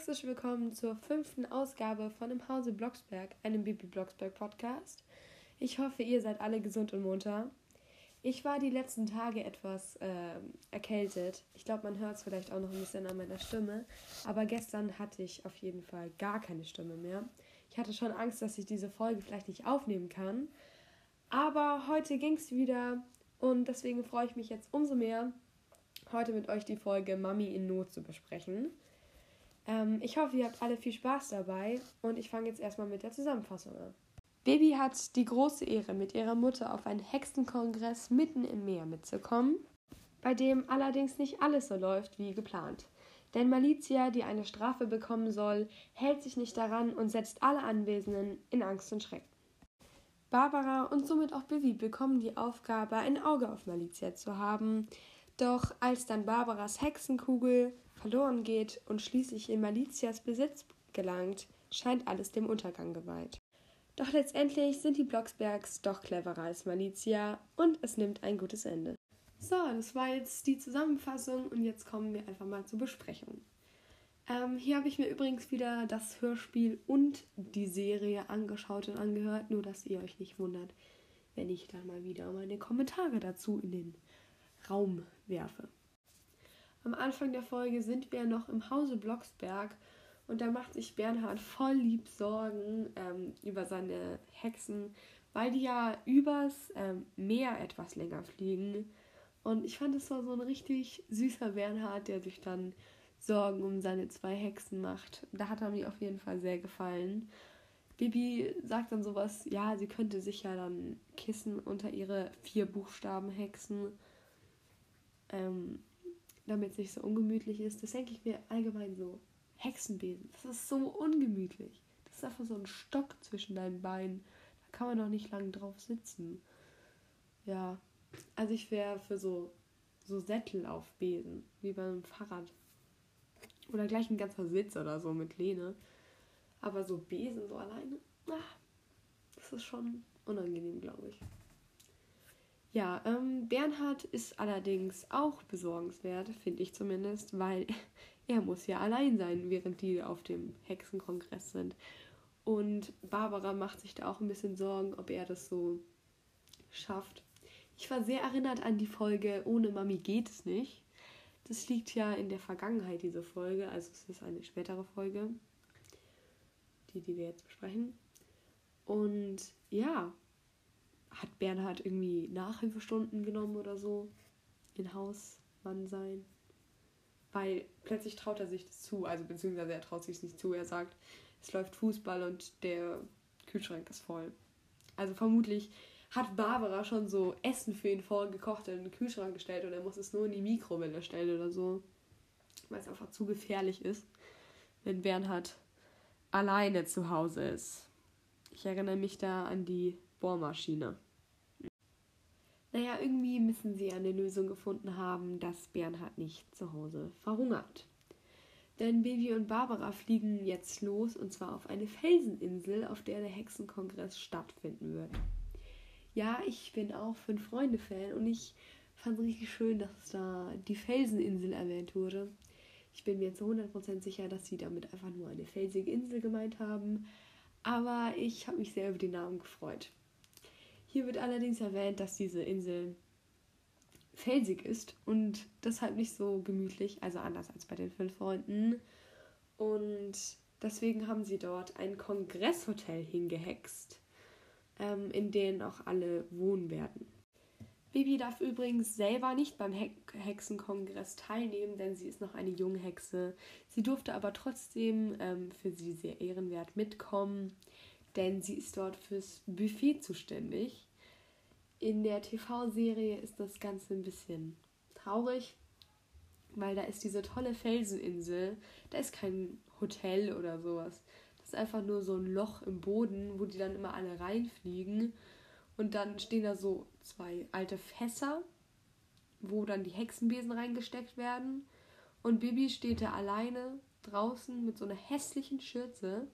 Herzlich willkommen zur fünften Ausgabe von Im Hause Blocksberg, einem Bibi Blocksberg Podcast. Ich hoffe, ihr seid alle gesund und munter. Ich war die letzten Tage etwas äh, erkältet. Ich glaube, man hört es vielleicht auch noch ein bisschen an meiner Stimme. Aber gestern hatte ich auf jeden Fall gar keine Stimme mehr. Ich hatte schon Angst, dass ich diese Folge vielleicht nicht aufnehmen kann. Aber heute ging es wieder und deswegen freue ich mich jetzt umso mehr, heute mit euch die Folge Mami in Not zu besprechen. Ähm, ich hoffe, ihr habt alle viel Spaß dabei und ich fange jetzt erstmal mit der Zusammenfassung an. Baby hat die große Ehre, mit ihrer Mutter auf einen Hexenkongress mitten im Meer mitzukommen, bei dem allerdings nicht alles so läuft wie geplant. Denn Malizia, die eine Strafe bekommen soll, hält sich nicht daran und setzt alle Anwesenden in Angst und Schrecken. Barbara und somit auch Bibi bekommen die Aufgabe, ein Auge auf Malizia zu haben. Doch als dann Barbaras Hexenkugel verloren geht und schließlich in Malizias Besitz gelangt, scheint alles dem Untergang geweiht. Doch letztendlich sind die Blocksbergs doch cleverer als Malizia und es nimmt ein gutes Ende. So, das war jetzt die Zusammenfassung und jetzt kommen wir einfach mal zur Besprechung. Ähm, hier habe ich mir übrigens wieder das Hörspiel und die Serie angeschaut und angehört, nur dass ihr euch nicht wundert, wenn ich dann mal wieder meine Kommentare dazu in den Raum werfe. Am Anfang der Folge sind wir noch im Hause Blocksberg und da macht sich Bernhard voll lieb Sorgen ähm, über seine Hexen, weil die ja übers ähm, Meer etwas länger fliegen. Und ich fand, es war so ein richtig süßer Bernhard, der sich dann Sorgen um seine zwei Hexen macht. Da hat er mir auf jeden Fall sehr gefallen. Bibi sagt dann sowas, ja, sie könnte sich ja dann Kissen unter ihre vier Buchstaben hexen. Ähm, damit es nicht so ungemütlich ist. Das denke ich mir allgemein so. Hexenbesen, das ist so ungemütlich. Das ist einfach so ein Stock zwischen deinen Beinen. Da kann man doch nicht lange drauf sitzen. Ja, also ich wäre für so, so Sättel auf Besen, wie beim Fahrrad. Oder gleich ein ganzer Sitz oder so mit Lehne. Aber so Besen so alleine, ach, das ist schon unangenehm, glaube ich. Ja, ähm, Bernhard ist allerdings auch besorgenswert, finde ich zumindest, weil er muss ja allein sein, während die auf dem Hexenkongress sind. Und Barbara macht sich da auch ein bisschen Sorgen, ob er das so schafft. Ich war sehr erinnert an die Folge Ohne Mami geht es nicht. Das liegt ja in der Vergangenheit, diese Folge, also es ist eine spätere Folge, die, die wir jetzt besprechen. Und ja, hat Bernhard irgendwie Nachhilfestunden genommen oder so? In Hausmann sein? Weil plötzlich traut er sich das zu, also beziehungsweise er traut sich es nicht zu. Er sagt, es läuft Fußball und der Kühlschrank ist voll. Also vermutlich hat Barbara schon so Essen für ihn vorgekocht in den Kühlschrank gestellt und er muss es nur in die Mikrowelle stellen oder so. Weil es einfach zu gefährlich ist, wenn Bernhard alleine zu Hause ist. Ich erinnere mich da an die Bohrmaschine. Naja, irgendwie müssen sie eine Lösung gefunden haben, dass Bernhard nicht zu Hause verhungert. Denn Baby und Barbara fliegen jetzt los und zwar auf eine Felseninsel, auf der der Hexenkongress stattfinden wird. Ja, ich bin auch Fünf Freunde-Fan und ich fand es richtig schön, dass da die Felseninsel erwähnt wurde. Ich bin mir zu 100% sicher, dass sie damit einfach nur eine felsige Insel gemeint haben, aber ich habe mich sehr über den Namen gefreut. Hier wird allerdings erwähnt, dass diese Insel felsig ist und deshalb nicht so gemütlich, also anders als bei den fünf Freunden. Und deswegen haben sie dort ein Kongresshotel hingehext, ähm, in dem auch alle wohnen werden. Bibi darf übrigens selber nicht beim He Hexenkongress teilnehmen, denn sie ist noch eine junge Hexe. Sie durfte aber trotzdem ähm, für sie sehr ehrenwert mitkommen denn sie ist dort fürs Buffet zuständig. In der TV-Serie ist das Ganze ein bisschen traurig, weil da ist diese tolle Felseninsel, da ist kein Hotel oder sowas. Das ist einfach nur so ein Loch im Boden, wo die dann immer alle reinfliegen. Und dann stehen da so zwei alte Fässer, wo dann die Hexenbesen reingesteckt werden. Und Bibi steht da alleine draußen mit so einer hässlichen Schürze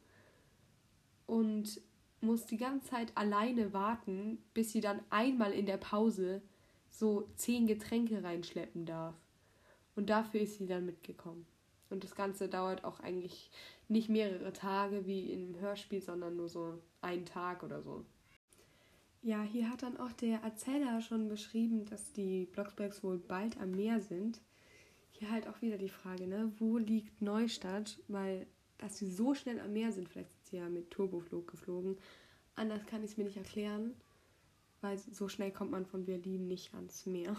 und muss die ganze Zeit alleine warten, bis sie dann einmal in der Pause so zehn Getränke reinschleppen darf. Und dafür ist sie dann mitgekommen. Und das Ganze dauert auch eigentlich nicht mehrere Tage wie im Hörspiel, sondern nur so einen Tag oder so. Ja, hier hat dann auch der Erzähler schon beschrieben, dass die Blocksbergs wohl bald am Meer sind. Hier halt auch wieder die Frage, ne, wo liegt Neustadt? Weil, dass sie so schnell am Meer sind, vielleicht ja mit Turboflug geflogen. Anders kann ich es mir nicht erklären, weil so schnell kommt man von Berlin nicht ans Meer.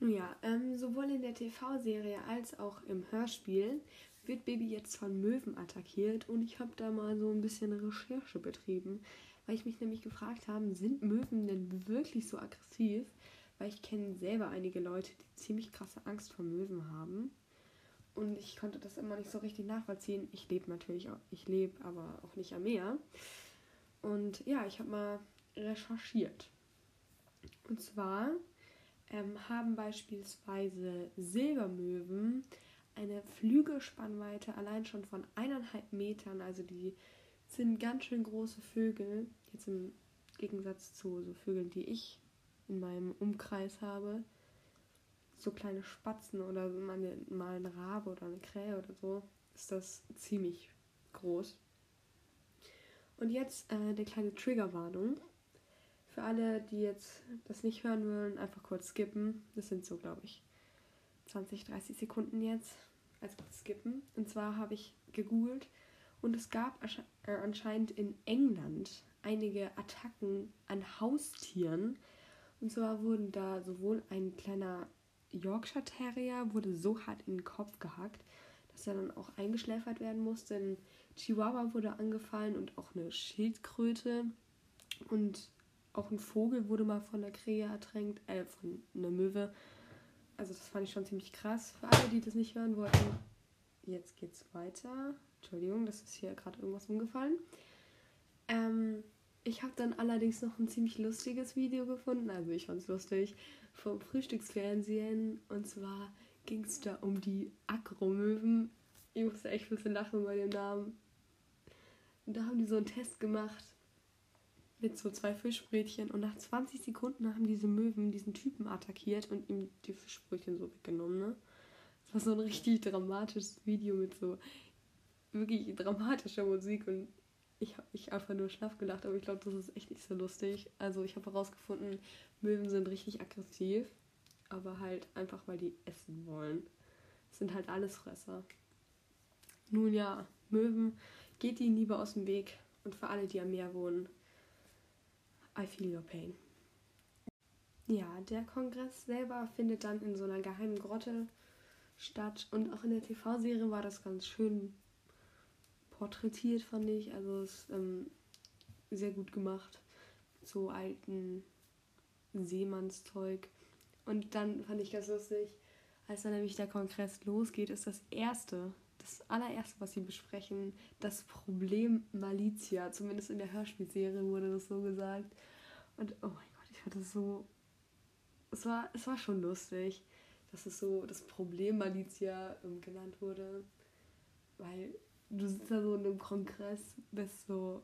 Nun ja, ähm, sowohl in der TV-Serie als auch im Hörspiel wird Baby jetzt von Möwen attackiert und ich habe da mal so ein bisschen Recherche betrieben, weil ich mich nämlich gefragt habe, sind Möwen denn wirklich so aggressiv? Weil ich kenne selber einige Leute, die ziemlich krasse Angst vor Möwen haben und ich konnte das immer nicht so richtig nachvollziehen. Ich lebe natürlich auch, ich lebe aber auch nicht am Meer. Und ja, ich habe mal recherchiert. Und zwar ähm, haben beispielsweise Silbermöwen eine Flügelspannweite allein schon von eineinhalb Metern. Also die sind ganz schön große Vögel. Jetzt im Gegensatz zu so Vögeln, die ich in meinem Umkreis habe. So kleine Spatzen oder mal ein Rabe oder eine Krähe oder so, ist das ziemlich groß. Und jetzt äh, eine kleine Triggerwarnung. Für alle, die jetzt das nicht hören wollen, einfach kurz skippen. Das sind so, glaube ich, 20, 30 Sekunden jetzt. Also skippen. Und zwar habe ich gegoogelt und es gab äh, anscheinend in England einige Attacken an Haustieren. Und zwar wurden da sowohl ein kleiner Yorkshire Terrier wurde so hart in den Kopf gehackt, dass er dann auch eingeschläfert werden musste. Ein Chihuahua wurde angefallen und auch eine Schildkröte. Und auch ein Vogel wurde mal von der Krähe ertränkt, äh, von einer Möwe. Also das fand ich schon ziemlich krass. Für alle, die das nicht hören wollten, jetzt geht's weiter. Entschuldigung, das ist hier gerade irgendwas umgefallen. Ich habe dann allerdings noch ein ziemlich lustiges Video gefunden, also ich fand es lustig, vom Frühstücksfernsehen. Und zwar ging es da um die Akromöwen. Ich musste echt ein bisschen lachen bei dem Namen. Und da haben die so einen Test gemacht mit so zwei Fischbrötchen und nach 20 Sekunden haben diese Möwen diesen Typen attackiert und ihm die Fischbrötchen so weggenommen, ne? Das war so ein richtig dramatisches Video mit so wirklich dramatischer Musik und ich habe mich einfach nur schlaff gelacht, aber ich glaube, das ist echt nicht so lustig. Also ich habe herausgefunden, Möwen sind richtig aggressiv, aber halt einfach, weil die essen wollen. Das sind halt Allesfresser. Nun ja, Möwen, geht ihnen lieber aus dem Weg. Und für alle, die am Meer wohnen, I feel your pain. Ja, der Kongress selber findet dann in so einer geheimen Grotte statt und auch in der TV-Serie war das ganz schön porträtiert, fand ich. Also es ähm, sehr gut gemacht. So alten Seemannszeug. Und dann fand ich ganz lustig, als dann nämlich der Kongress losgeht, ist das erste, das allererste, was sie besprechen, das Problem Malizia. Zumindest in der Hörspielserie wurde das so gesagt. Und oh mein Gott, ich hatte so. Es war, es war schon lustig, dass es so das Problem Malizia ähm, genannt wurde. Weil du sitzt da so in einem Kongress, bist so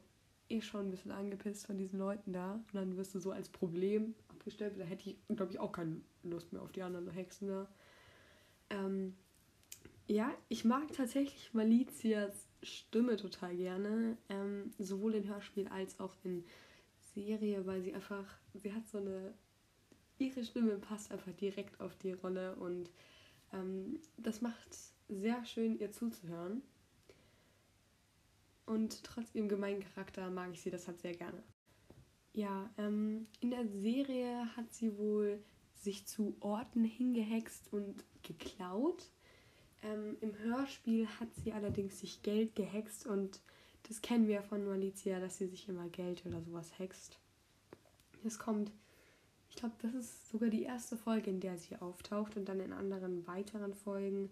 eh schon ein bisschen angepisst von diesen Leuten da. Und dann wirst du so als Problem abgestellt. Da hätte ich, glaube ich, auch keine Lust mehr auf die anderen Hexen da. Ähm, ja, ich mag tatsächlich Malizias Stimme total gerne. Ähm, sowohl in Hörspiel als auch in Serie, weil sie einfach, sie hat so eine, ihre Stimme passt einfach direkt auf die Rolle und ähm, das macht sehr schön, ihr zuzuhören. Und trotz ihrem gemeinen Charakter mag ich sie deshalb sehr gerne. Ja, ähm, in der Serie hat sie wohl sich zu Orten hingehext und geklaut. Ähm, Im Hörspiel hat sie allerdings sich Geld gehext und das kennen wir von Malizia, dass sie sich immer Geld oder sowas hext. Es kommt, ich glaube, das ist sogar die erste Folge, in der sie auftaucht und dann in anderen weiteren Folgen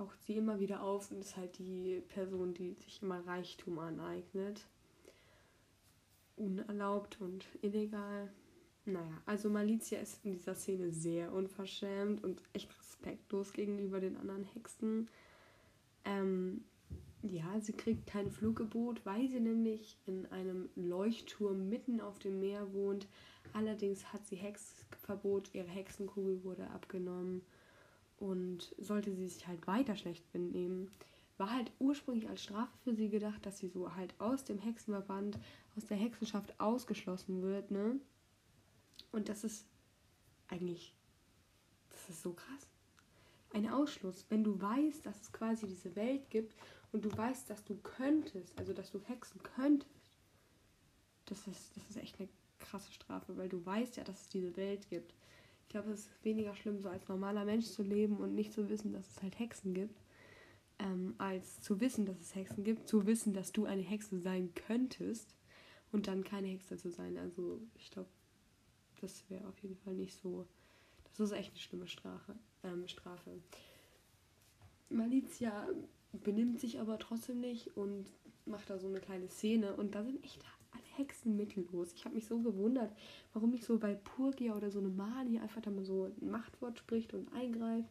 taucht sie immer wieder auf und ist halt die Person, die sich immer Reichtum aneignet. Unerlaubt und illegal. Naja, also Malizia ist in dieser Szene sehr unverschämt und echt respektlos gegenüber den anderen Hexen. Ähm, ja, sie kriegt kein Fluggebot, weil sie nämlich in einem Leuchtturm mitten auf dem Meer wohnt. Allerdings hat sie Hexverbot, ihre Hexenkugel wurde abgenommen und sollte sie sich halt weiter schlecht benehmen, war halt ursprünglich als Strafe für sie gedacht, dass sie so halt aus dem Hexenverband, aus der Hexenschaft ausgeschlossen wird, ne? Und das ist eigentlich, das ist so krass. Ein Ausschluss, wenn du weißt, dass es quasi diese Welt gibt und du weißt, dass du könntest, also dass du hexen könntest, das ist, das ist echt eine krasse Strafe, weil du weißt ja, dass es diese Welt gibt. Ich glaube, es ist weniger schlimm, so als normaler Mensch zu leben und nicht zu wissen, dass es halt Hexen gibt, ähm, als zu wissen, dass es Hexen gibt, zu wissen, dass du eine Hexe sein könntest und dann keine Hexe zu sein. Also ich glaube, das wäre auf jeden Fall nicht so. Das ist echt eine schlimme Strafe. Ähm, Strafe. Malizia benimmt sich aber trotzdem nicht und macht da so eine kleine Szene und da sind echt alle Hexen mittellos. Ich habe mich so gewundert, warum nicht so bei Purgia oder so eine Mali einfach da mal so ein Machtwort spricht und eingreift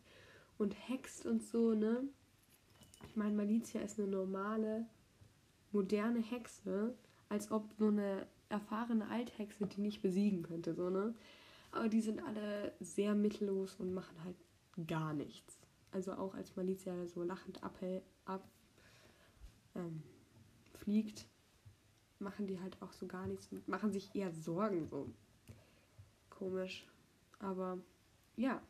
und hext und so, ne? Ich meine, Malizia ist eine normale, moderne Hexe, als ob so eine erfahrene Althexe die nicht besiegen könnte, so, ne? Aber die sind alle sehr mittellos und machen halt gar nichts. Also auch als Malizia so lachend abhält, ab, ähm, fliegt, machen die halt auch so gar nichts machen sich eher Sorgen, so. Komisch. Aber ja.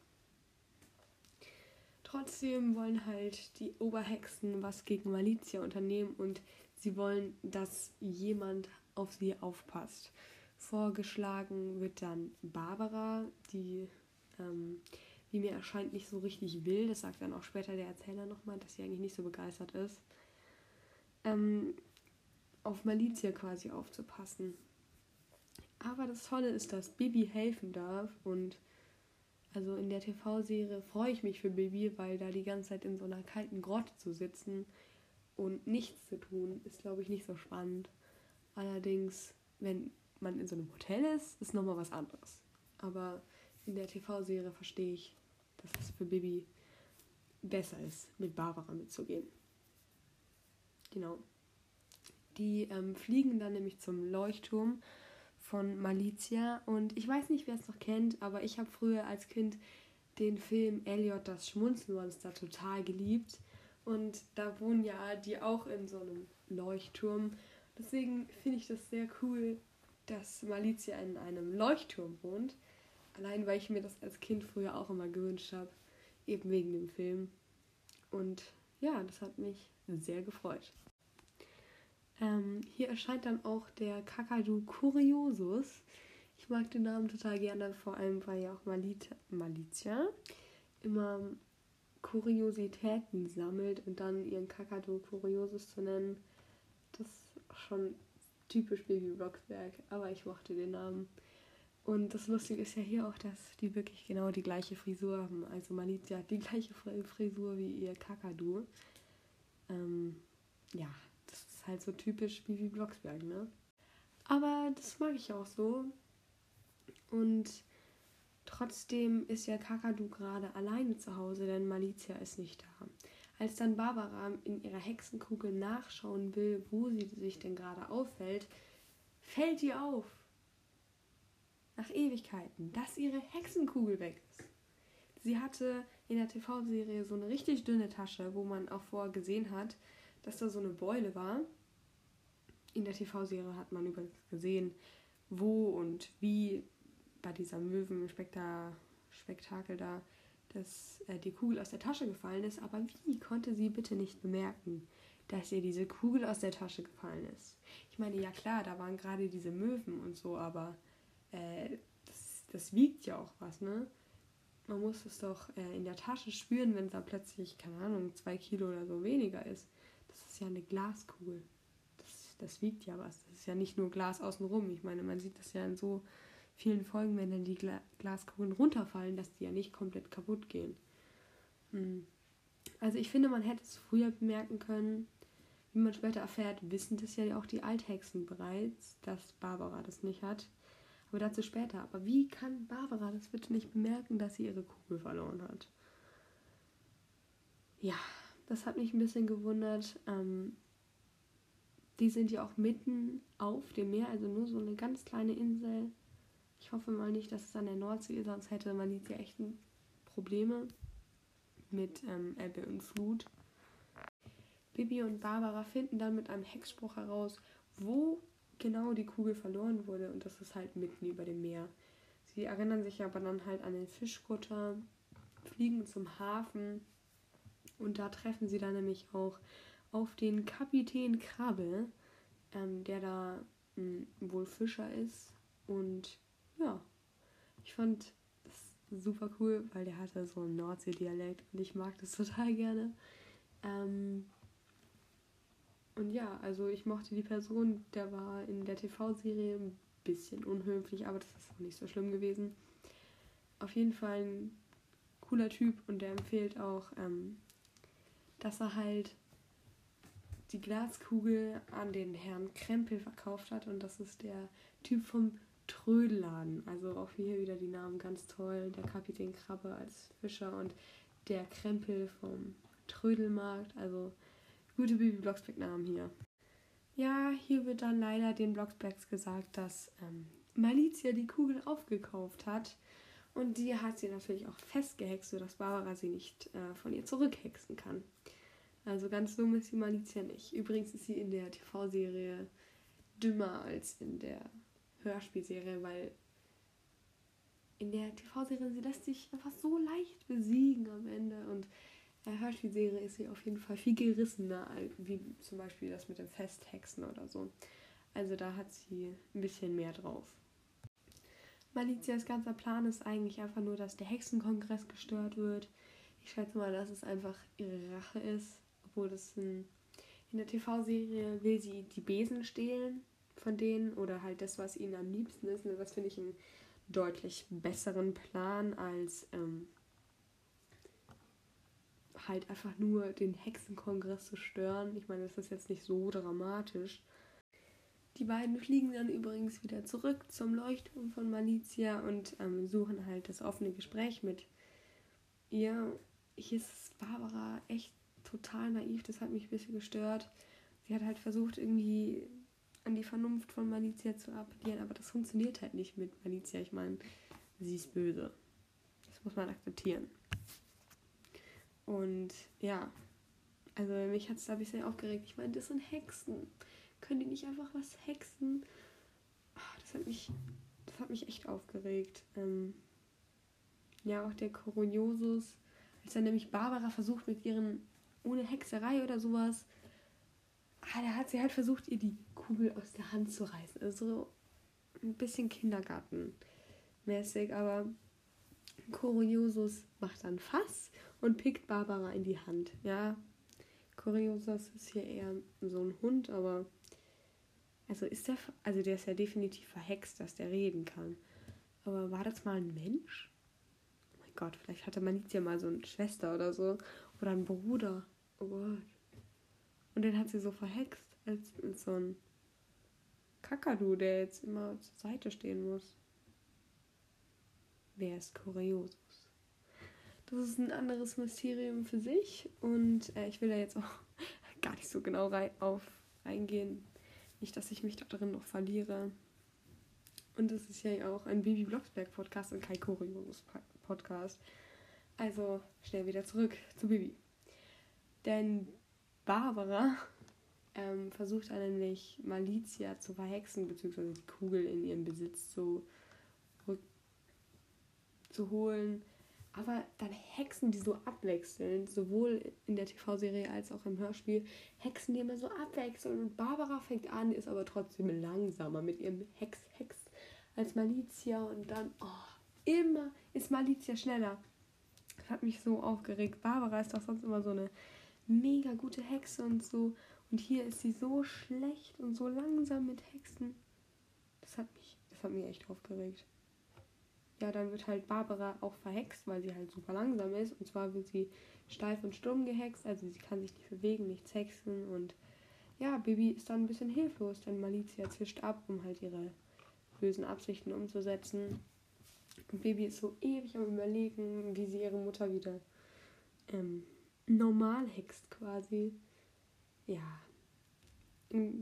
Trotzdem wollen halt die Oberhexen was gegen Malizia unternehmen und sie wollen, dass jemand auf sie aufpasst. Vorgeschlagen wird dann Barbara, die, ähm, wie mir erscheint, nicht so richtig will. Das sagt dann auch später der Erzähler nochmal, dass sie eigentlich nicht so begeistert ist. Ähm, auf Malizia quasi aufzupassen. Aber das Tolle ist, dass Bibi helfen darf und also in der TV-Serie freue ich mich für Bibi, weil da die ganze Zeit in so einer kalten Grotte zu sitzen und nichts zu tun, ist glaube ich nicht so spannend. Allerdings, wenn man in so einem Hotel ist, ist nochmal was anderes. Aber in der TV-Serie verstehe ich, dass es für Bibi besser ist, mit Barbara mitzugehen. Genau. Die ähm, fliegen dann nämlich zum Leuchtturm von Malizia. Und ich weiß nicht, wer es noch kennt, aber ich habe früher als Kind den Film Elliot das Schmunzelmonster total geliebt. Und da wohnen ja die auch in so einem Leuchtturm. Deswegen finde ich das sehr cool, dass Malizia in einem Leuchtturm wohnt. Allein weil ich mir das als Kind früher auch immer gewünscht habe. Eben wegen dem Film. Und ja, das hat mich sehr gefreut. Ähm, hier erscheint dann auch der Kakadu Curiosus. Ich mag den Namen total gerne, vor allem weil ja auch Malit Malizia immer Kuriositäten sammelt und dann ihren Kakadu Curiosus zu nennen. Das ist schon typisch Baby Blocksberg, aber ich mochte den Namen. Und das Lustige ist ja hier auch, dass die wirklich genau die gleiche Frisur haben. Also Malizia hat die gleiche Frisur wie ihr Kakadu. Ähm, ja, halt so typisch Bibi Blocksberg, ne? Aber das mag ich auch so. Und trotzdem ist ja Kakadu gerade alleine zu Hause, denn Malizia ist nicht da. Als dann Barbara in ihrer Hexenkugel nachschauen will, wo sie sich denn gerade auffällt, fällt ihr auf, nach Ewigkeiten, dass ihre Hexenkugel weg ist. Sie hatte in der TV-Serie so eine richtig dünne Tasche, wo man auch vorher gesehen hat, dass da so eine Beule war in der TV-Serie hat man übrigens gesehen, wo und wie bei dieser Möwen-Spektakel da dass äh, die Kugel aus der Tasche gefallen ist, aber wie konnte sie bitte nicht bemerken, dass ihr diese Kugel aus der Tasche gefallen ist? Ich meine, ja klar, da waren gerade diese Möwen und so, aber äh, das, das, wiegt ja auch was, ne? Man muss es doch äh, in der Tasche spüren, wenn es da plötzlich, keine Ahnung, zwei Kilo oder so weniger ist. Das ja eine Glaskugel das wiegt ja was. Das ist ja nicht nur Glas außenrum. Ich meine, man sieht das ja in so vielen Folgen, wenn dann die Gla Glaskugeln runterfallen, dass die ja nicht komplett kaputt gehen. Hm. Also ich finde, man hätte es früher bemerken können. Wie man später erfährt, wissen das ja auch die Althexen bereits, dass Barbara das nicht hat. Aber dazu später. Aber wie kann Barbara das bitte nicht bemerken, dass sie ihre Kugel verloren hat? Ja, das hat mich ein bisschen gewundert. Ähm, die sind ja auch mitten auf dem Meer, also nur so eine ganz kleine Insel. Ich hoffe mal nicht, dass es an der Nordsee ist, sonst hätte man jetzt ja echt Probleme. mit ähm, Ebbe und Flut. Bibi und Barbara finden dann mit einem Hexspruch heraus, wo genau die Kugel verloren wurde und das ist halt mitten über dem Meer. Sie erinnern sich aber dann halt an den Fischkutter, fliegen zum Hafen und da treffen sie dann nämlich auch auf den Kapitän Krabbe, ähm, der da mh, hm, wohl Fischer ist und ja, ich fand das super cool, weil der hatte so einen Nordsee-Dialekt und ich mag das total gerne. Ähm, und ja, also ich mochte die Person, der war in der TV-Serie ein bisschen unhöflich, aber das ist auch nicht so schlimm gewesen. Auf jeden Fall ein cooler Typ und der empfiehlt auch, ähm, dass er halt die Glaskugel an den Herrn Krempel verkauft hat und das ist der Typ vom Trödelladen. Also auch hier wieder die Namen ganz toll. Der Kapitän Krabbe als Fischer und der Krempel vom Trödelmarkt. Also gute Bibi Blocksberg-Namen hier. Ja, hier wird dann leider den Blocksbergs gesagt, dass ähm, Malizia die Kugel aufgekauft hat. Und die hat sie natürlich auch festgehext, sodass Barbara sie nicht äh, von ihr zurückhexen kann. Also ganz dumm ist die Malizia nicht. Übrigens ist sie in der TV-Serie dümmer als in der Hörspielserie, weil in der TV-Serie sie lässt sich einfach so leicht besiegen am Ende und der Hörspielserie ist sie auf jeden Fall viel gerissener, wie zum Beispiel das mit dem Festhexen oder so. Also da hat sie ein bisschen mehr drauf. Malicias ganzer Plan ist eigentlich einfach nur, dass der Hexenkongress gestört wird. Ich schätze mal, dass es einfach ihre Rache ist, obwohl das in, in der TV-Serie will sie die Besen stehlen von denen oder halt das, was ihnen am liebsten ist. Und das finde ich einen deutlich besseren Plan als ähm, halt einfach nur den Hexenkongress zu stören. Ich meine, das ist jetzt nicht so dramatisch. Die beiden fliegen dann übrigens wieder zurück zum Leuchtturm von Malizia und ähm, suchen halt das offene Gespräch mit ihr. Hier ist Barbara echt total naiv, das hat mich ein bisschen gestört. Sie hat halt versucht, irgendwie an die Vernunft von Malizia zu appellieren, aber das funktioniert halt nicht mit Malizia. Ich meine, sie ist böse. Das muss man akzeptieren. Und ja, also mich hat es da ein bisschen aufgeregt. Ich meine, das sind Hexen. Können die nicht einfach was hexen? Ach, das hat mich, das hat mich echt aufgeregt. Ähm, ja, auch der Coriosus, als dann nämlich Barbara versucht mit ihren, ohne Hexerei oder sowas, ah, da hat sie halt versucht, ihr die Kugel aus der Hand zu reißen. Also ein bisschen Kindergartenmäßig, aber Coriosus macht dann Fass und pickt Barbara in die Hand. Ja, Coriosus ist hier eher so ein Hund, aber also ist der, also der ist ja definitiv verhext, dass der reden kann. Aber war das mal ein Mensch? Oh mein Gott, vielleicht hatte Malizia mal so eine Schwester oder so. Oder einen Bruder. Oh Gott. Und den hat sie so verhext als, so ein Kakadu, der jetzt immer zur Seite stehen muss. Wer ist Coriosus? Das ist ein anderes Mysterium für sich und äh, ich will da jetzt auch gar nicht so genau rein, auf eingehen. Nicht, dass ich mich da drin noch verliere. Und es ist ja auch ein Bibi Blocksberg Podcast und kein Coriosus Podcast. Also schnell wieder zurück zu Bibi. Denn Barbara ähm, versucht er nämlich Malizia zu verhexen, beziehungsweise die Kugel in ihren Besitz zu, zu holen. Aber dann hexen die so abwechselnd, sowohl in der TV-Serie als auch im Hörspiel, hexen die immer so abwechselnd. Und Barbara fängt an, ist aber trotzdem langsamer mit ihrem Hex-Hex als Malizia. Und dann, oh, immer ist Malizia schneller. Das hat mich so aufgeregt. Barbara ist doch sonst immer so eine mega gute Hexe und so. Und hier ist sie so schlecht und so langsam mit Hexen. Das hat mich, das hat mich echt aufgeregt. Ja, dann wird halt Barbara auch verhext, weil sie halt super langsam ist. Und zwar wird sie steif und stumm gehext, also sie kann sich nicht bewegen, nichts hexen. Und ja, Bibi ist dann ein bisschen hilflos, denn Malizia zischt ab, um halt ihre bösen Absichten umzusetzen. Und Bibi ist so ewig am überlegen, wie sie ihre Mutter wieder ähm, normal hext quasi ja, im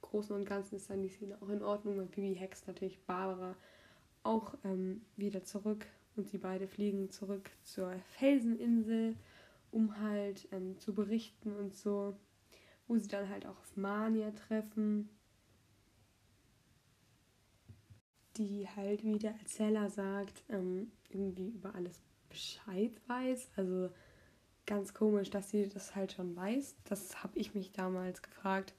Großen und Ganzen ist dann die Szene auch in Ordnung, weil Bibi hext natürlich Barbara auch ähm, wieder zurück und sie beide fliegen zurück zur Felseninsel um halt ähm, zu berichten und so, wo sie dann halt auch auf Mania treffen, die halt, wie der Erzähler sagt, ähm, irgendwie über alles Bescheid weiß. Also ganz komisch, dass sie das halt schon weiß. Das habe ich mich damals gefragt.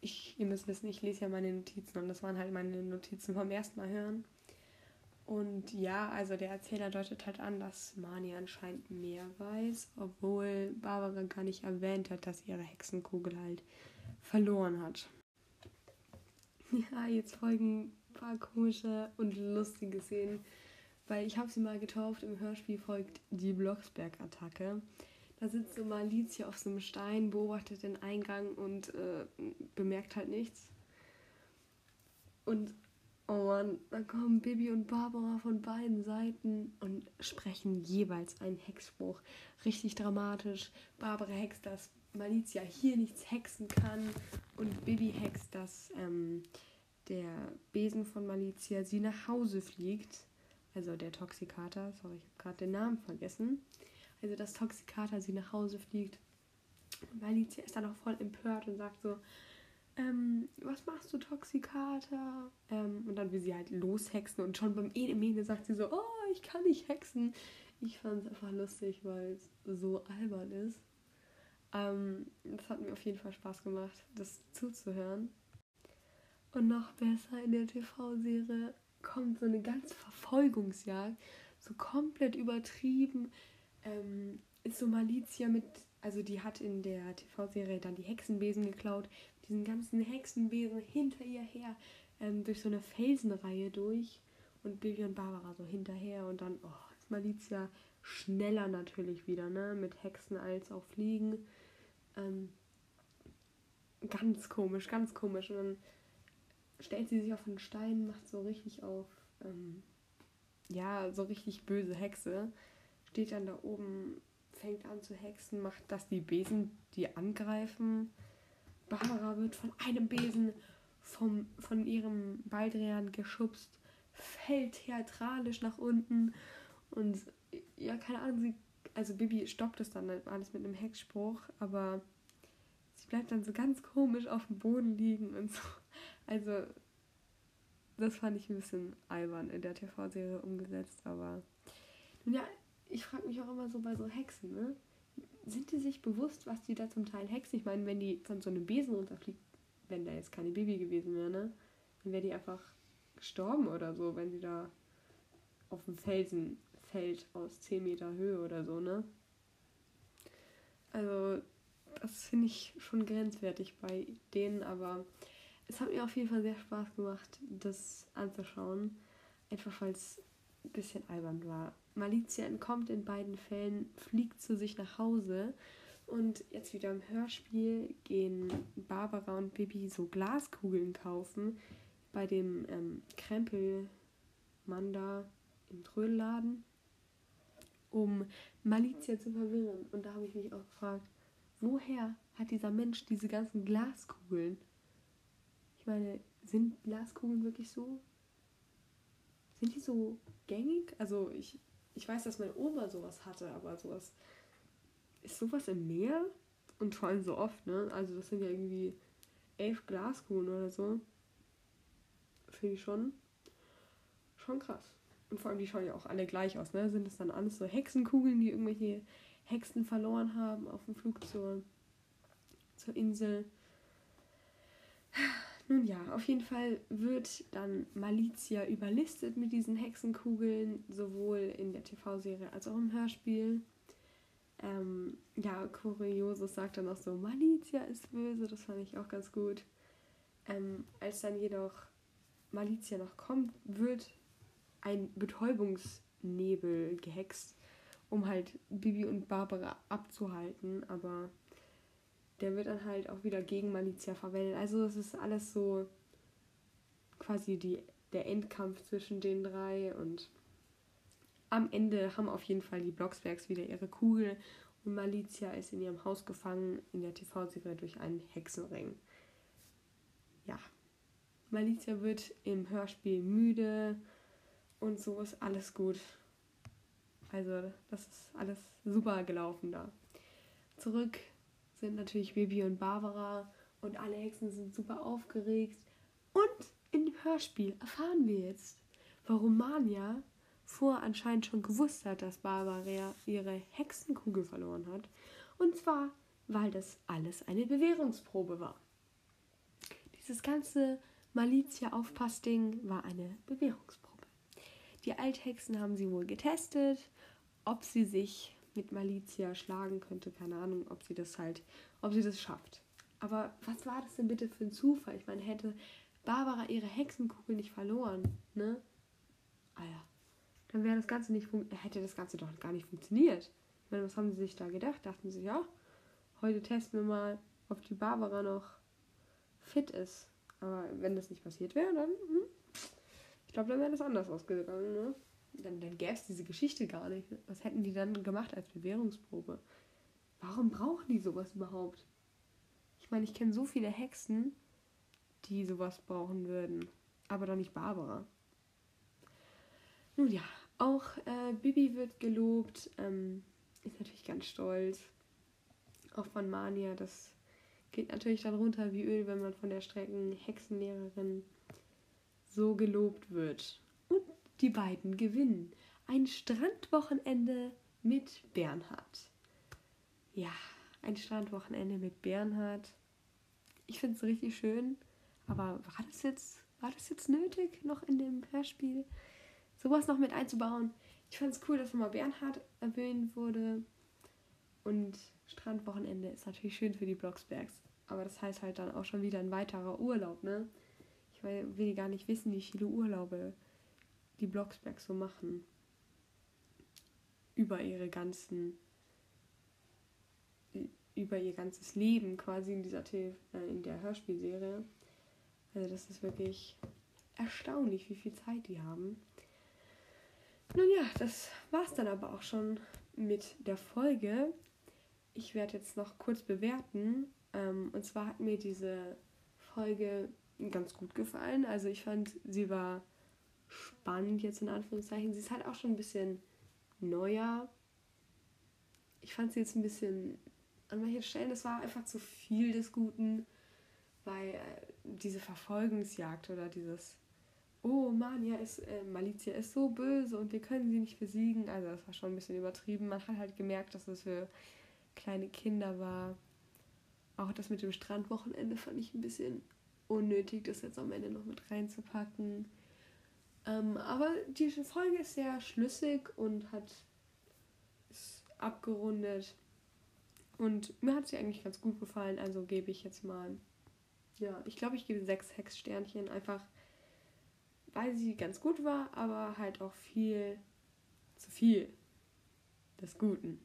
Ich, ihr müsst wissen, ich lese ja meine Notizen und das waren halt meine Notizen vom ersten Mal hören. Und ja, also der Erzähler deutet halt an, dass Mani anscheinend mehr weiß, obwohl Barbara gar nicht erwähnt hat, dass sie ihre Hexenkugel halt verloren hat. Ja, jetzt folgen ein paar komische und lustige Szenen, weil ich habe sie mal getauft, im Hörspiel folgt die Blocksberg-Attacke. Da sitzt so Malizia auf so einem Stein, beobachtet den Eingang und äh, bemerkt halt nichts. Und oh Mann, dann kommen Bibi und Barbara von beiden Seiten und sprechen jeweils einen Hexspruch. Richtig dramatisch. Barbara hext, dass Malizia hier nichts hexen kann und Bibi hext, dass ähm, der Besen von Malizia sie nach Hause fliegt. Also der Toxikater, sorry, ich habe gerade den Namen vergessen. Also dass Toxikater sie nach Hause fliegt. Malizia ist dann auch voll empört und sagt so, ähm, was machst du, Toxikater? Ähm, und dann will sie halt loshexen und schon beim Ene sagt sie so, oh, ich kann nicht hexen. Ich fand es einfach lustig, weil es so albern ist. Ähm, das hat mir auf jeden Fall Spaß gemacht, das zuzuhören. Und noch besser in der TV-Serie kommt so eine ganze Verfolgungsjagd, so komplett übertrieben. Ähm, ist so Malizia mit, also die hat in der TV-Serie dann die Hexenbesen geklaut, diesen ganzen Hexenbesen hinter ihr her, ähm, durch so eine Felsenreihe durch und Bibi und Barbara so hinterher und dann, oh, ist Malizia schneller natürlich wieder, ne, mit Hexen als auch Fliegen. Ähm, ganz komisch, ganz komisch. Und dann stellt sie sich auf einen Stein, macht so richtig auf, ähm, ja, so richtig böse Hexe. Steht dann da oben, fängt an zu hexen, macht, dass die Besen die angreifen. Barbara wird von einem Besen vom, von ihrem Baldrian geschubst, fällt theatralisch nach unten und ja, keine Ahnung, sie, also Bibi stoppt es dann alles mit einem Hexspruch, aber sie bleibt dann so ganz komisch auf dem Boden liegen und so. Also, das fand ich ein bisschen albern in der TV-Serie umgesetzt, aber nun ja, ich frage mich auch immer so bei so Hexen, ne? Sind die sich bewusst, was die da zum Teil hexen? Ich meine, wenn die von so einem Besen runterfliegt, wenn da jetzt keine Baby gewesen wäre, ne? Dann wäre die einfach gestorben oder so, wenn sie da auf dem Felsen fällt aus 10 Meter Höhe oder so, ne? Also, das finde ich schon grenzwertig bei denen, aber es hat mir auf jeden Fall sehr Spaß gemacht, das anzuschauen. Einfach weil es ein bisschen albern war. Malizia entkommt in beiden Fällen, fliegt zu sich nach Hause. Und jetzt wieder im Hörspiel gehen Barbara und Bibi so Glaskugeln kaufen bei dem ähm, Krempelmann da im Trödelladen, um Malizia zu verwirren. Und da habe ich mich auch gefragt, woher hat dieser Mensch diese ganzen Glaskugeln? Ich meine, sind Glaskugeln wirklich so? Sind die so gängig? Also ich, ich weiß, dass meine Oma sowas hatte, aber sowas. Ist sowas im Meer? Und vor allem so oft, ne? Also das sind ja irgendwie elf Glaskugeln oder so. Finde ich schon. Schon krass. Und vor allem, die schauen ja auch alle gleich aus, ne? Sind es dann alles so Hexenkugeln, die irgendwelche Hexen verloren haben auf dem Flug zur, zur Insel? Nun ja, auf jeden Fall wird dann Malizia überlistet mit diesen Hexenkugeln, sowohl in der TV-Serie als auch im Hörspiel. Ähm, ja, Kuriosus sagt dann auch so, Malizia ist böse, das fand ich auch ganz gut. Ähm, als dann jedoch Malizia noch kommt, wird ein Betäubungsnebel gehext, um halt Bibi und Barbara abzuhalten, aber der wird dann halt auch wieder gegen Malizia verwendet. Also es ist alles so quasi die, der Endkampf zwischen den drei und am Ende haben auf jeden Fall die Blocksbergs wieder ihre Kugel und Malizia ist in ihrem Haus gefangen in der TV-Serie durch einen Hexenring. Ja, Malizia wird im Hörspiel müde und so ist alles gut. Also das ist alles super gelaufen da. Zurück sind natürlich Bibi und Barbara und alle Hexen sind super aufgeregt. Und im Hörspiel erfahren wir jetzt, warum Mania vor anscheinend schon gewusst hat, dass Barbara ihre Hexenkugel verloren hat. Und zwar, weil das alles eine Bewährungsprobe war. Dieses ganze Malizia-Aufpassding war eine Bewährungsprobe. Die Althexen haben sie wohl getestet, ob sie sich mit Malizia schlagen könnte. Keine Ahnung, ob sie das halt, ob sie das schafft. Aber was war das denn bitte für ein Zufall? Ich meine, hätte Barbara ihre Hexenkugel nicht verloren, ne? Ja. Dann wäre das Ganze nicht hätte das Ganze doch gar nicht funktioniert. Ich meine, was haben sie sich da gedacht? Dachten sie, ja, heute testen wir mal, ob die Barbara noch fit ist. Aber wenn das nicht passiert wäre, dann, hm, ich glaube, dann wäre das anders ausgegangen, ne? Dann, dann gäbe es diese Geschichte gar nicht. Was hätten die dann gemacht als Bewährungsprobe? Warum brauchen die sowas überhaupt? Ich meine, ich kenne so viele Hexen, die sowas brauchen würden. Aber doch nicht Barbara. Nun ja, auch äh, Bibi wird gelobt. Ähm, ist natürlich ganz stolz. Auch von Mania. Das geht natürlich dann runter wie Öl, wenn man von der Strecken Hexenlehrerin so gelobt wird. Und die beiden gewinnen. Ein Strandwochenende mit Bernhard. Ja, ein Strandwochenende mit Bernhard. Ich finde es richtig schön. Aber war das jetzt, war das jetzt nötig, noch in dem Hörspiel sowas noch mit einzubauen? Ich fand es cool, dass nochmal Bernhard erwähnt wurde. Und Strandwochenende ist natürlich schön für die Blocksbergs. Aber das heißt halt dann auch schon wieder ein weiterer Urlaub, ne? Ich will gar nicht wissen, wie viele Urlaube die Blocksbergs so machen. Über ihre ganzen über ihr ganzes Leben quasi in dieser äh, in der Hörspielserie. Also das ist wirklich erstaunlich, wie viel Zeit die haben. Nun ja, das war's dann aber auch schon mit der Folge. Ich werde jetzt noch kurz bewerten. Ähm, und zwar hat mir diese Folge ganz gut gefallen. Also ich fand, sie war spannend jetzt in Anführungszeichen. Sie ist halt auch schon ein bisschen neuer. Ich fand sie jetzt ein bisschen an manchen Stellen, das war einfach zu viel des Guten weil äh, diese Verfolgungsjagd oder dieses Oh, Mania ist, äh, Malizia ist so böse und wir können sie nicht besiegen. Also das war schon ein bisschen übertrieben. Man hat halt gemerkt, dass es für kleine Kinder war. Auch das mit dem Strandwochenende fand ich ein bisschen unnötig, das jetzt am Ende noch mit reinzupacken. Ähm, aber die Folge ist sehr schlüssig und hat ist abgerundet. Und mir hat sie eigentlich ganz gut gefallen, also gebe ich jetzt mal ja, ich glaube, ich gebe sechs Hexsternchen, einfach weil sie ganz gut war, aber halt auch viel zu viel des Guten.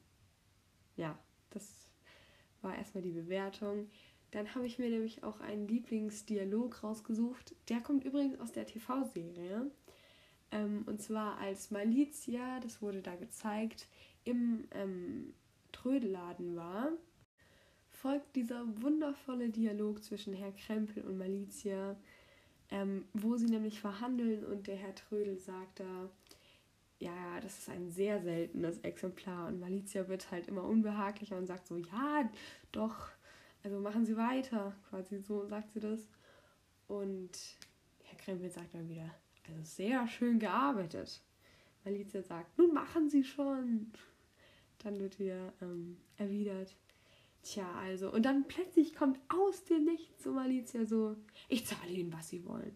Ja, das war erstmal die Bewertung. Dann habe ich mir nämlich auch einen Lieblingsdialog rausgesucht. Der kommt übrigens aus der TV-Serie. Ähm, und zwar als Malizia, das wurde da gezeigt, im ähm, Trödelladen war folgt dieser wundervolle Dialog zwischen Herr Krempel und Malizia, ähm, wo sie nämlich verhandeln und der Herr Trödel sagt da, ja, das ist ein sehr seltenes Exemplar und Malizia wird halt immer unbehaglicher und sagt so, ja, doch, also machen Sie weiter, quasi so sagt sie das. Und Herr Krempel sagt dann wieder, sehr schön gearbeitet. Malizia sagt, nun machen Sie schon. Dann wird wieder ähm, erwidert, Tja, also. Und dann plötzlich kommt aus dem Nichts so Malizia so, ich zahle ihnen, was sie wollen.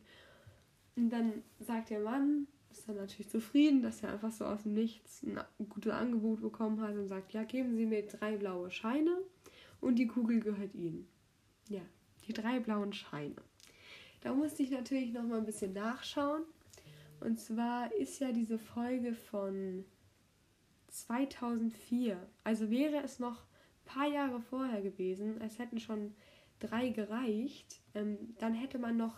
Und dann sagt der Mann, ist dann natürlich zufrieden, dass er einfach so aus dem Nichts ein gutes Angebot bekommen hat und sagt, ja, geben Sie mir drei blaue Scheine und die Kugel gehört Ihnen. Ja, die drei blauen Scheine. Da musste ich natürlich noch mal ein bisschen nachschauen. Und zwar ist ja diese Folge von 2004. Also wäre es noch paar Jahre vorher gewesen, es hätten schon drei gereicht, ähm, dann hätte man noch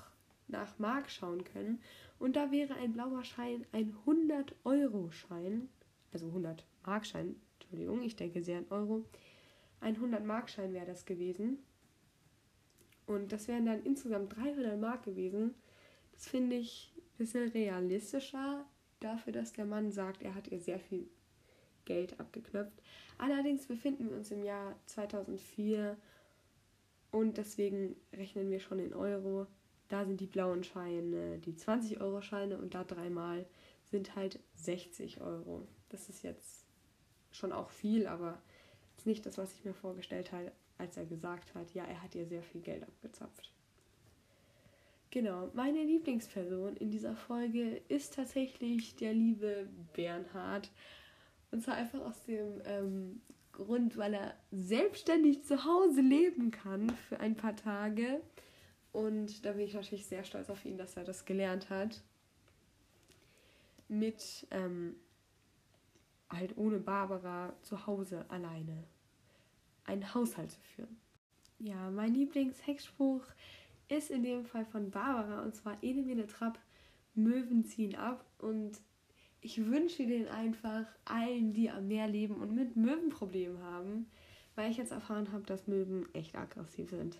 nach Mark schauen können. Und da wäre ein blauer Schein ein 100-Euro-Schein, also 100-Mark-Schein, Entschuldigung, ich denke sehr an Euro. Ein 100-Mark-Schein wäre das gewesen. Und das wären dann insgesamt 300 Mark gewesen. Das finde ich ein bisschen realistischer dafür, dass der Mann sagt, er hat ihr sehr viel Geld abgeknöpft. Allerdings befinden wir uns im Jahr 2004 und deswegen rechnen wir schon in Euro. Da sind die blauen Scheine die 20-Euro-Scheine und da dreimal sind halt 60 Euro. Das ist jetzt schon auch viel, aber ist nicht das, was ich mir vorgestellt habe, als er gesagt hat, ja, er hat ihr sehr viel Geld abgezapft. Genau, meine Lieblingsperson in dieser Folge ist tatsächlich der liebe Bernhard. Und zwar einfach aus dem ähm, Grund, weil er selbstständig zu Hause leben kann für ein paar Tage. Und da bin ich natürlich sehr stolz auf ihn, dass er das gelernt hat. Mit ähm, halt ohne Barbara zu Hause alleine einen Haushalt zu führen. Ja, mein Lieblingshexspruch ist in dem Fall von Barbara und zwar Ene Mene Trapp, Möwen ziehen ab und ich wünsche den einfach allen, die am Meer leben und mit Möwen Probleme haben, weil ich jetzt erfahren habe, dass Möwen echt aggressiv sind.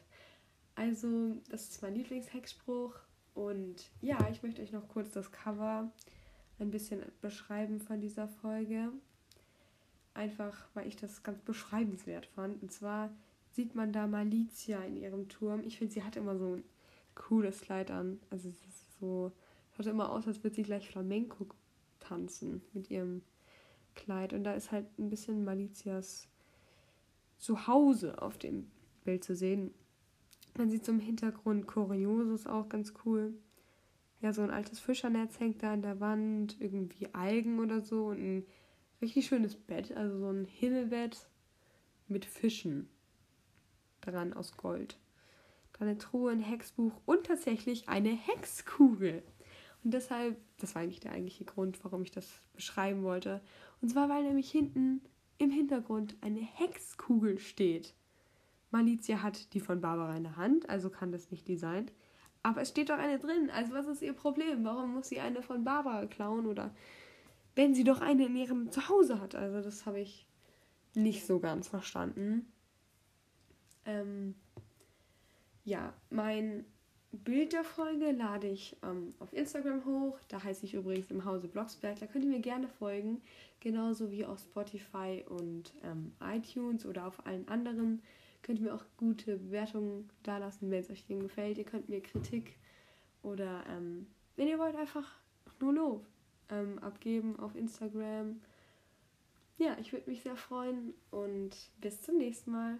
Also, das ist mein Lieblingshexspruch und ja, ich möchte euch noch kurz das Cover ein bisschen beschreiben von dieser Folge. Einfach, weil ich das ganz beschreibenswert fand. Und zwar sieht man da Malizia in ihrem Turm. Ich finde, sie hat immer so ein cooles Kleid an. Also es ist so, schaut immer aus, als würde sie gleich Flamenco tanzen mit ihrem Kleid. Und da ist halt ein bisschen Malizias Zuhause auf dem Bild zu sehen. Man sieht so im Hintergrund Coriosus auch ganz cool. Ja, so ein altes Fischernetz hängt da an der Wand, irgendwie Algen oder so und ein richtig schönes Bett, also so ein Himmelbett mit Fischen dran aus Gold. Dann eine Truhe, ein Hexbuch und tatsächlich eine Hexkugel. Und deshalb, das war eigentlich der eigentliche Grund, warum ich das beschreiben wollte. Und zwar, weil nämlich hinten im Hintergrund eine Hexkugel steht. Malizia hat die von Barbara in der Hand, also kann das nicht die sein. Aber es steht doch eine drin. Also was ist ihr Problem? Warum muss sie eine von Barbara klauen? Oder wenn sie doch eine in ihrem Zuhause hat. Also das habe ich nicht so ganz verstanden. Ähm, ja, mein Bild der Folge lade ich ähm, auf Instagram hoch. Da heiße ich übrigens im Hause Blocksberg. Da könnt ihr mir gerne folgen. Genauso wie auf Spotify und ähm, iTunes oder auf allen anderen. Könnt ihr mir auch gute Bewertungen dalassen, wenn es euch gefällt. Ihr könnt mir Kritik oder ähm, wenn ihr wollt, einfach nur Lob ähm, abgeben auf Instagram. Ja, ich würde mich sehr freuen und bis zum nächsten Mal.